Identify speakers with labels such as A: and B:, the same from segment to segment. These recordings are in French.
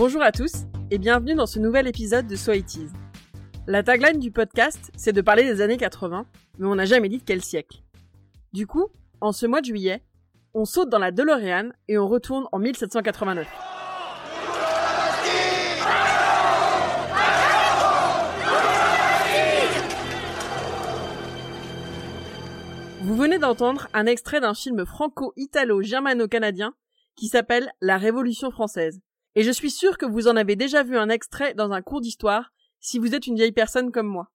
A: Bonjour à tous et bienvenue dans ce nouvel épisode de So. La tagline du podcast, c'est de parler des années 80, mais on n'a jamais dit de quel siècle. Du coup, en ce mois de juillet, on saute dans la DeLorean et on retourne en 1789. Vous venez d'entendre un extrait d'un film franco-italo-germano-canadien qui s'appelle La Révolution française. Et je suis sûr que vous en avez déjà vu un extrait dans un cours d'histoire si vous êtes une vieille personne comme moi.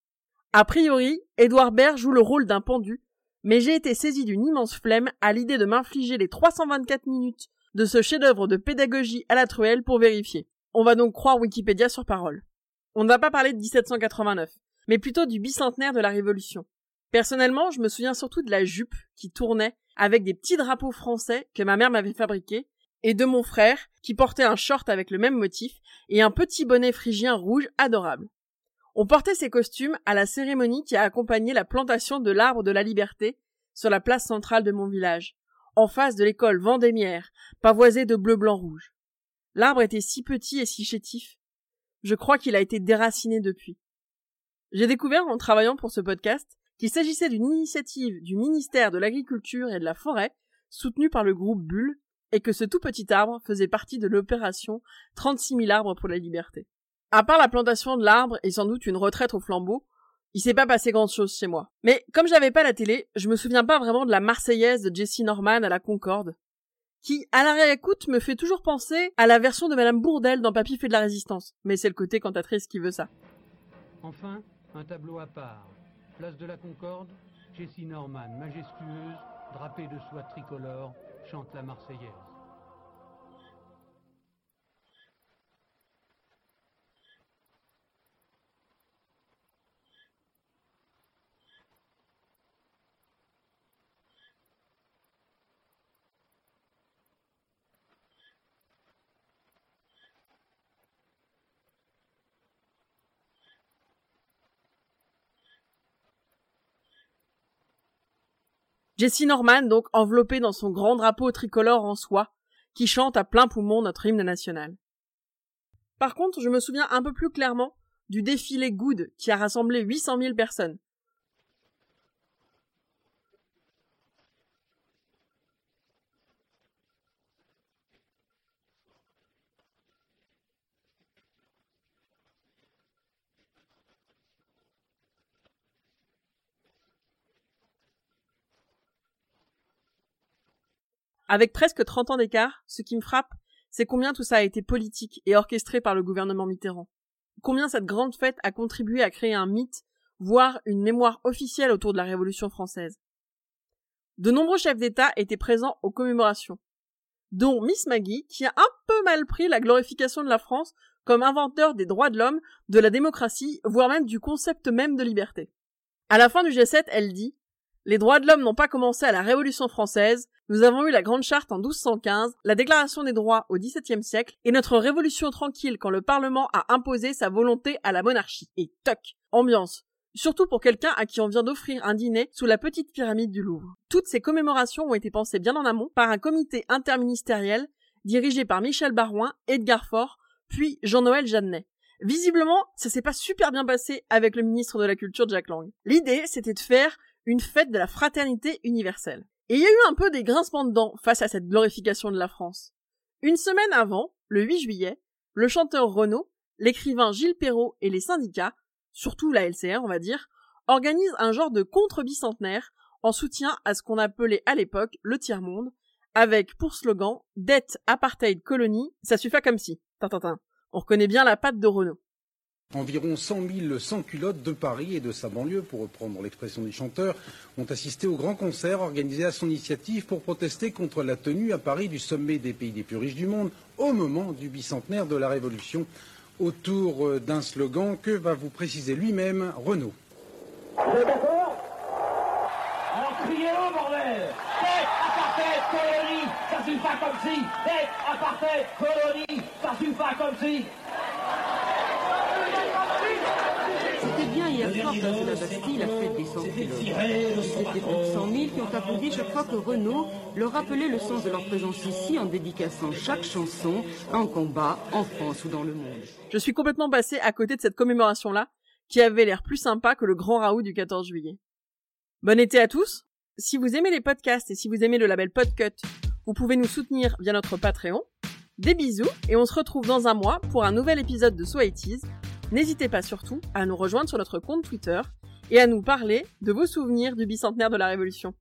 A: A priori, Édouard Baird joue le rôle d'un pendu, mais j'ai été saisi d'une immense flemme à l'idée de m'infliger les 324 minutes de ce chef-d'œuvre de pédagogie à la truelle pour vérifier. On va donc croire Wikipédia sur parole. On ne va pas parler de 1789, mais plutôt du bicentenaire de la Révolution. Personnellement, je me souviens surtout de la jupe qui tournait avec des petits drapeaux français que ma mère m'avait fabriqués, et de mon frère qui portait un short avec le même motif et un petit bonnet phrygien rouge adorable. On portait ces costumes à la cérémonie qui a accompagné la plantation de l'arbre de la liberté sur la place centrale de mon village, en face de l'école Vendémiaire, pavoisée de bleu blanc rouge. L'arbre était si petit et si chétif. Je crois qu'il a été déraciné depuis. J'ai découvert en travaillant pour ce podcast qu'il s'agissait d'une initiative du ministère de l'Agriculture et de la Forêt, soutenue par le groupe Bulle, et que ce tout petit arbre faisait partie de l'opération 36 000 arbres pour la liberté. À part la plantation de l'arbre et sans doute une retraite au flambeau, il s'est pas passé grand chose chez moi. Mais comme j'avais pas la télé, je me souviens pas vraiment de la Marseillaise de Jessie Norman à la Concorde, qui, à la réécoute, me fait toujours penser à la version de Madame Bourdelle dans Papy fait de la résistance. Mais c'est le côté cantatrice qui veut ça.
B: Enfin, un tableau à part. Place de la Concorde, Jessie Norman, majestueuse, drapée de soie tricolore, chante la Marseillaise.
A: Jessie Norman, donc enveloppée dans son grand drapeau tricolore en soie, qui chante à plein poumon notre hymne national. Par contre, je me souviens un peu plus clairement du défilé Good qui a rassemblé 800 000 personnes. Avec presque 30 ans d'écart, ce qui me frappe, c'est combien tout ça a été politique et orchestré par le gouvernement Mitterrand. Combien cette grande fête a contribué à créer un mythe, voire une mémoire officielle autour de la Révolution française. De nombreux chefs d'État étaient présents aux commémorations, dont Miss Maggie, qui a un peu mal pris la glorification de la France comme inventeur des droits de l'homme, de la démocratie, voire même du concept même de liberté. À la fin du G7, elle dit Les droits de l'homme n'ont pas commencé à la Révolution française, nous avons eu la Grande Charte en 1215, la Déclaration des droits au XVIIe siècle, et notre Révolution tranquille quand le Parlement a imposé sa volonté à la monarchie. Et toc Ambiance. Surtout pour quelqu'un à qui on vient d'offrir un dîner sous la petite pyramide du Louvre. Toutes ces commémorations ont été pensées bien en amont par un comité interministériel dirigé par Michel Barouin, Edgar Faure, puis Jean-Noël Jeannet. Visiblement, ça s'est pas super bien passé avec le ministre de la Culture Jack Lang. L'idée, c'était de faire une fête de la fraternité universelle. Et il y a eu un peu des grincements de dents face à cette glorification de la France. Une semaine avant, le 8 juillet, le chanteur Renaud, l'écrivain Gilles Perrault et les syndicats, surtout la LCR on va dire, organisent un genre de contre-bicentenaire en soutien à ce qu'on appelait à l'époque le tiers-monde, avec pour slogan Dette, apartheid, colonie, ça suffit comme si. On reconnaît bien la patte de Renaud.
C: Environ 100 000 sans-culottes de Paris et de sa banlieue, pour reprendre l'expression du chanteur, ont assisté au grand concert organisé à son initiative pour protester contre la tenue à Paris du sommet des pays les plus riches du monde au moment du bicentenaire de la Révolution, autour euh, d'un slogan que va vous préciser lui-même Renaud.
D: Alors criez-le, bordel
E: hier soir, place de la Bastille, la fête des sans-culottes. C'était plus de 100 000 qui ont applaudi. Je crois que Renault leur rappelait le sens de leur présence ici en dédicaçant chaque chanson en combat, en France ou dans le monde.
A: Je suis complètement passé à côté de cette commémoration-là, qui avait l'air plus sympa que le grand raout du 14 juillet. Bon été à tous. Si vous aimez les podcasts et si vous aimez le label Podcut, vous pouvez nous soutenir via notre Patreon. Des bisous et on se retrouve dans un mois pour un nouvel épisode de So N'hésitez pas surtout à nous rejoindre sur notre compte Twitter et à nous parler de vos souvenirs du bicentenaire de la Révolution.